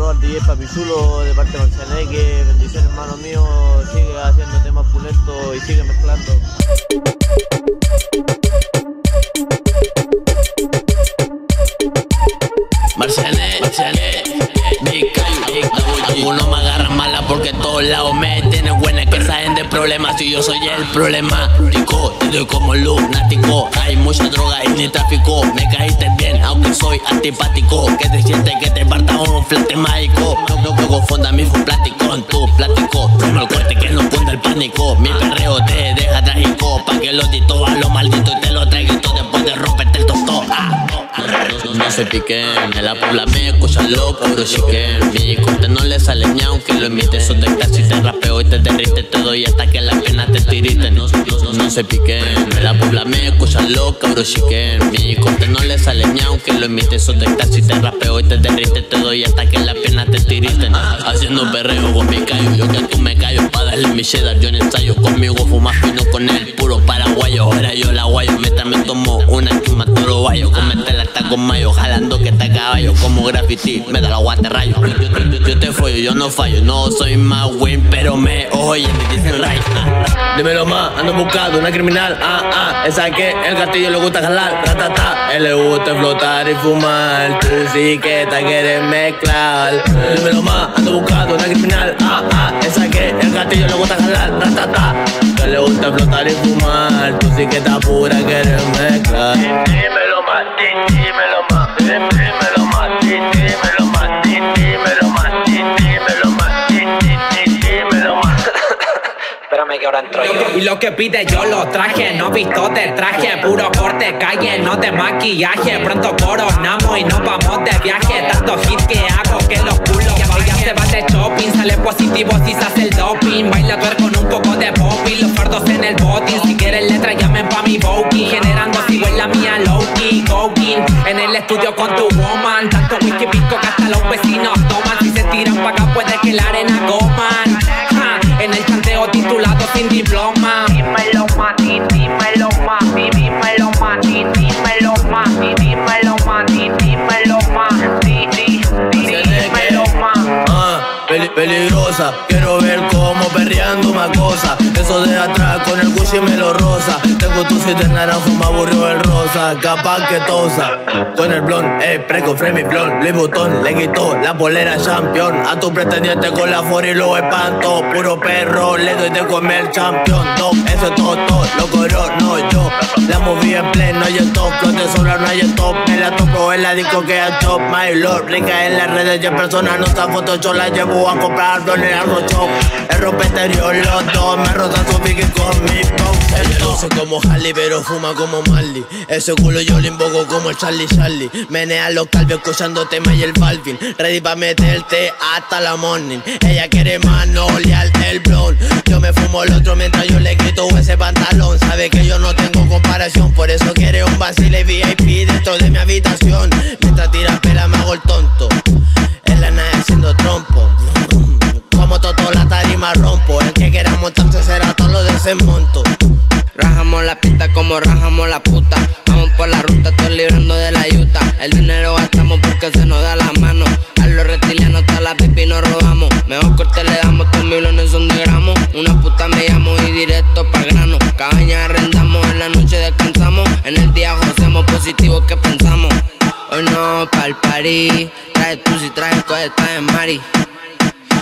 saludo al DJ Papi Chulo de parte de Marcianeque. Bendiciones, hermano mío. Sigue haciendo temas pulentos y sigue mezclando. Marciané, Marciané, mi Algunos me agarran mala porque todos lados me tienen buena que saben de problemas y yo soy el problemático. Te doy como lunático. Hay mucha droga y ni tráfico. Me caíste soy antipático. Que te sientes que te parta un flete mágico. No, no confunda mi plático con tu plático. No el corte que no funda el pánico. Mi perreo te deja trágico. Pa' que lo dito a lo maldito y te lo traigo todo después de romperte el tostón. Ah, no, no se piquen, en la pobla me escucha loco, bro chiquen. Mi corte no le sale ni aunque lo emite, eso te casi te rapeo y te derrite, te doy hasta que la se piquen, en la pobla me escucha loco, bro chiquen. Mi corte no le sale ni aunque lo emite, eso te casi te rapeo y te derrite, te doy hasta que la pena Haciendo perreo con mi callo, yo que tú me callo para darle mi cheddar, yo en ensayo conmigo fumas fino con el puro paraguayo. Ahora yo la guayo, me también tomo una chuma toro guayo, la está con mayo, jalando que está caballo, como graffiti, me da la guate rayo. Yo, te follo, yo no fallo, no soy más win, pero me oye, me dicen right. Dímelo más, ando buscando una criminal, ah, ah, esa que el gatillo le gusta jalar, ta, él le gusta flotar y fumar, tú sí que te quieres mezclar. Dímelo más, ando buscando una criminal, ah, ah, esa que el gatillo le gusta jalar, ta, que le gusta flotar y fumar, tú sí que estás pura, quieres mezclar. Dímelo más, dímelo más, dímelo más, dímelo más, dímelo más, dímelo más, dímelo más. Espérame que ahora entro yo. Y lo que pide yo lo traje, no visto de traje, puro corte, calle, no de maquillaje. Pronto coronamos y nos vamos de viaje. Tanto hit que hago que los de shopping, sale positivo si se hace el doping. Baila ver con un poco de popping, los fardos en el botín. Si quieres letra, llamen pa' mi booking. Generando sigo en la mía low key, En el estudio con tu woman, tanto whisky pico peligrosa, quiero ver cómo perreando una cosa. Eso de atrás con el Gucci me lo rosa. Tengo tu siete naranjo, me aburrió el rosa. Capaz que tosa. Con el blond, eh, preco, frame blond. Le botón, le quitó la polera champion. A tu pretendiente con la for y lo espanto. Puro perro, le doy de comer champion. Top, eso es todo, todo. Lo corono yo. La moví en pleno y el top. De sobra no hay el top. La disco que es top. My lord, rica en las redes. Ya personas no está foto, yo la llevo a comprar en el arrocho. El rompe exterior, los dos. Me rotan su pique con mi Ella luce como Harley, pero fuma como Marley. Ese culo yo le invoco como el Charlie Charlie. Menea los calvos escuchando tema y el Balvin. Ready pa' meterte hasta la morning. Ella quiere manolear el blon. Yo me fumo el otro mientras yo le quito ese pantalón. Sabe que yo no tengo comparación, por eso quiere un vacile VIP habitación. Mientras tira pela me hago el tonto. En la nave haciendo trompo. Como todo la tarima rompo. El que quiera montarse será todo lo de ese monto. Rajamos la pista como rajamos la puta. Vamos por la ruta, estoy librando de la yuta. El dinero gastamos porque se nos da la mano. A los reptilianos hasta la pipi nos robamos. Mejor corte le damos, tres millones son de gramos. Una puta me llamo y directo pa' grano. Cabaña arrendamos, en la noche descansamos. En el día hacemos positivo que pensamos. Hoy no pa'l party. Trae tú si traes estás en Mari.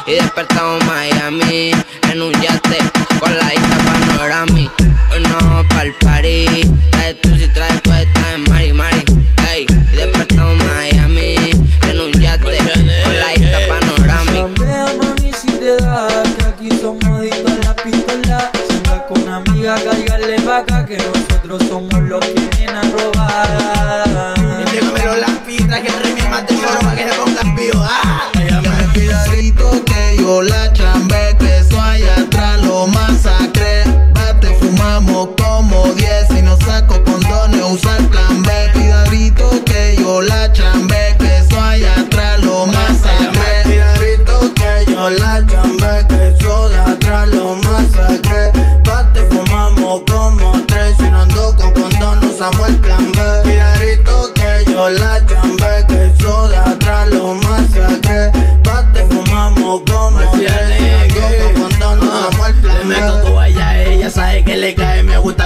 Y despertamos Miami en un yate con la isla panorami. Hoy no pa'l party, trae tú si traes estás en Mari Mari. Ey, y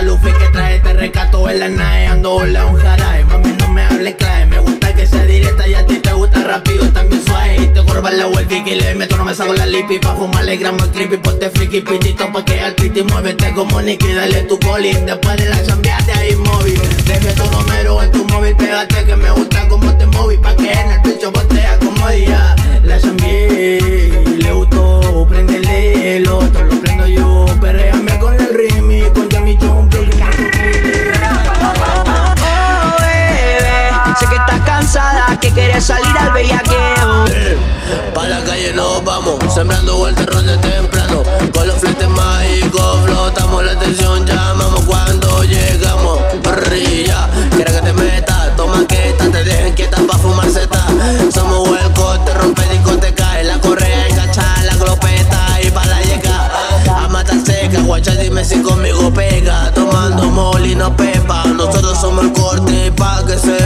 que traje te recato en la nave. Ando hola un jarabe, mami no me hables clave. Me gusta que sea directa y a ti te gusta rápido También suave. Y te corban la vuelta y le meto No me saco la lipi. Pa' fumarle grama creepy Ponte friki pitito pa' que al piti Muévete como Nicky, dale tu coli Después de la chambeate ahí móvil. Deje tu número en tu móvil Pégate que me gusta como te móvil somos el corte, pa' que sepan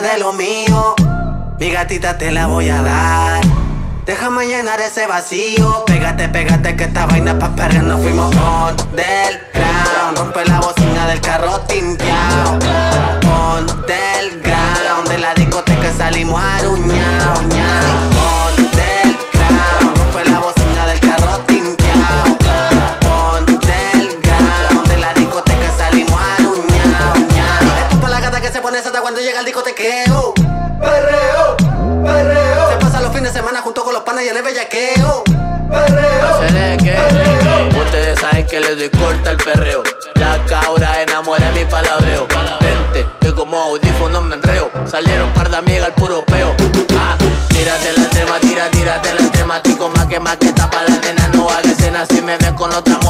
de lo mío, mi gatita te la voy a dar. Déjame llenar ese vacío, pégate, pégate que esta vaina pa' perder nos fuimos on del ground. Rompe la bocina del carro timpiao, on del ground. De la discoteca salimos aruñao, Perreo, perreo. Se pasa los fines de semana junto con los panas y en el bellaqueo. Ustedes saben que les doy corta el perreo. La cabra enamora mi palabreo. Vente, que como audífono me enreo. Salieron par de amigas al puro peo. Ah, tírate la tema, tira, tírate la temático. Más que más que tapa la nena, no haga escena. Si me ven con otra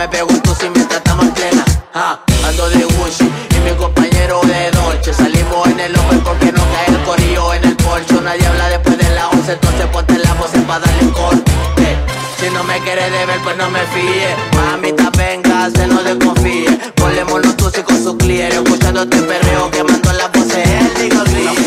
Me pego si mientras estamos en plena. Ando de Gucci y mi compañero de noche. Salimos en el hombre porque no cae el corillo en el porcho. Nadie habla después de la 11, entonces ponte la voz pa' darle corte. Si no me quieres de ver, pues no me fíe. Mamita, venga, se no desconfíe. Ponle monos tú y con su cliente. Escuchando este perreo las voces. El digo Ven,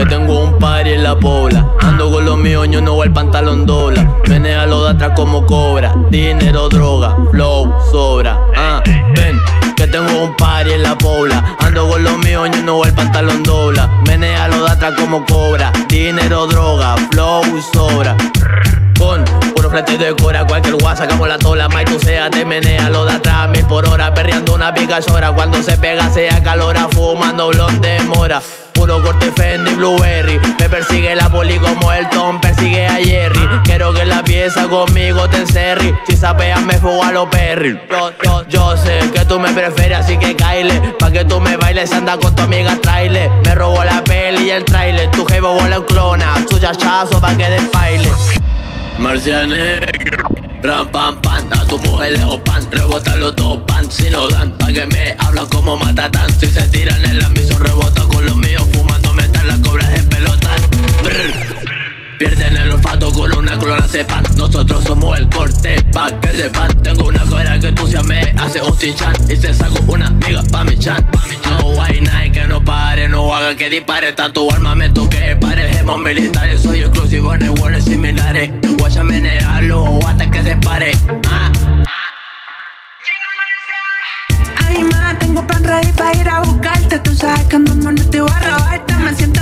que tengo un party en la pobla. Ando con los míos, yo no voy el pantalón dobla. Menea lo de atrás como cobra. Dinero, droga, flow, sobra. Ah, ven, que tengo un party en la pobla. Ando con los míos, yo no voy el pantalón dobla. Menea lo de como cobra. Dinero, droga, flow sobra. Con puro frente de cora, cualquier guasa, sacamos la tola, más tú sea, te menea lo de atrás, mil por hora, perreando una pica llora. Cuando se pega, se acalora, fumando blonde de mora. Puro corte Fendi Blueberry. Me persigue la poli como el Tom persigue a Jerry. Quiero que la pieza conmigo te encerre. Si sapeas me fugo a los perry. Yo, yo, yo sé que tú me prefieres así que caile. Pa' que tú me bailes anda con tu amiga trailer Me robó la peli y el trailer Tu jevo bola en clona. Su chachazo pa' que despaile Marcia negra Ram pam pam, da tu mujer leo pan Rebota los dos pan, si no dan Pa' que me hablan como matatán Si se tiran en la misión rebota con los míos Pierden el olfato con una clona sepan Nosotros somos el corte, pa' que sepan Tengo una cobra que tú se me hace un cinchan Y se saco una amiga pa' mi chan No hay nadie que no pare, no haga que dispare. Tanto armamento que parejemos militares. Soy exclusivo en iguales similares. Guaya menearlo hasta que se pare. Ah. Ay, ma, tengo plan ready para ir a buscarte. Tú sabes que andamos no te voy a robarte. Me siento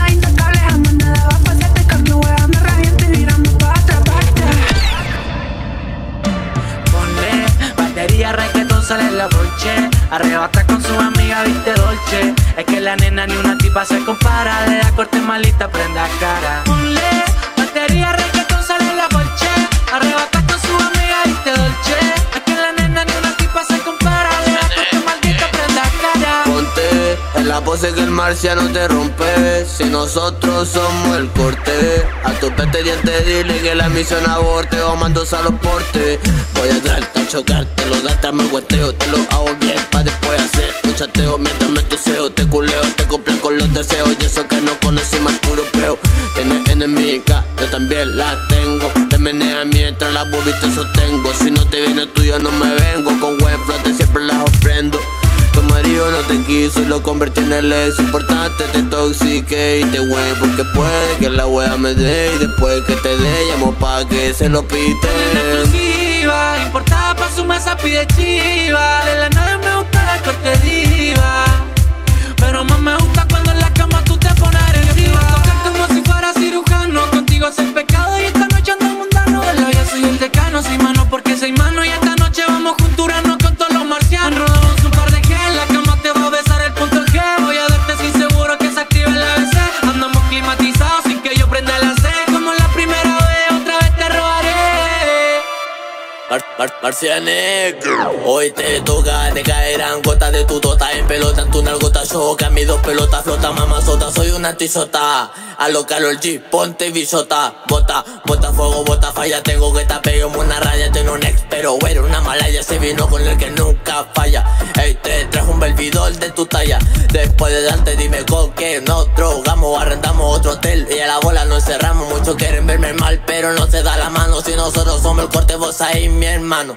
Arrebata con su amiga, viste dolce. Es que la nena ni una tipa se compara. De la corte malita, prenda cara. Ponle batería, marciano te rompe. Si nosotros somos el corte. A tu pete diente dile que la misión aborte. O mando a los portes. Voy a traerte a chocarte Los datos me hueteo Te lo hago bien pa' después hacer un chateo. Mientras me tuseo Te culeo, te cumplen con los deseos. Y eso que no conocí más puro peo. Tienes enemiga, yo también la tengo. Te menea mientras la boobies te sostengo. Si no te viene tuyo no me vengo. Con buen flote siempre las ofrendo tu marido no te quiso y lo convertí en el ex Importante te toxique y te wey Porque puede que la wea me dé Y después que te dé llamo pa' que se lo pite Importada pa' su mesa pide chiva. De la nada me gusta la corte diva Pero más me gusta cuando en la cama tú te pones agresiva. Tocar como si fuera cirujano Contigo es el pecado. Y esta noche ando mundano la vida soy el decano, mano porque soy Mar Mar Marcianek Hoy te toca, te caerán gotas de tu tota En pelota, en tu nalgota choca Mis dos pelotas flotan, mamazota Soy una tisota A lo calor G, ponte bisota Bota, bota fuego, bota falla Tengo que tapear una raya Tengo un ex, pero era una malaya Se vino con el que nunca falla. Ey, te trajo un belvidor de tu talla. Después de darte dime con qué nos drogamos Arrendamos otro hotel. Y a la bola nos encerramos. Muchos quieren verme mal, pero no se da la mano. Si nosotros somos el corte, vos ahí mi hermano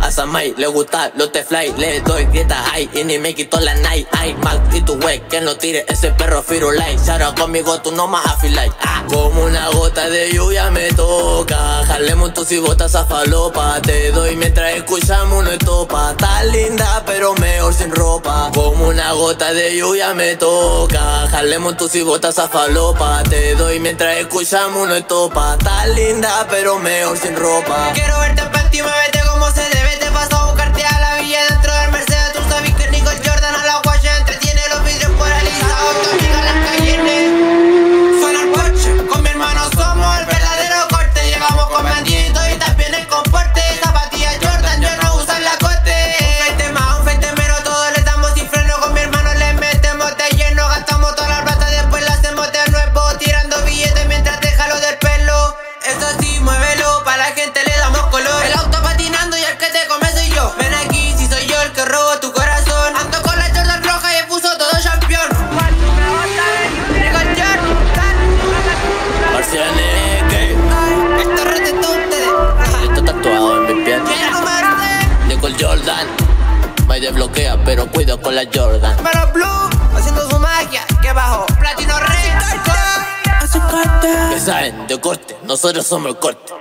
a Samai le gusta los te fly, le doy grieta high y ni me quito la night. Ay, maldito wey, que no tire ese perro firulai. Ahora conmigo tú no más afilai. Ah, como una gota de lluvia me toca. Jalemos tus y botas a falopa. Te doy mientras escuchamos una estopa. Está linda, pero mejor sin ropa. Como una gota de lluvia me toca. Jalemos tus y botas a falopa. Te doy mientras escuchamos una estopa. Está linda, pero mejor sin ropa. Quiero verte en panty, muévete buscarte a con la Jordan. Pero Blue, haciendo su magia. Que bajo, Platino Rey. Que saben de corte, nosotros somos el corte.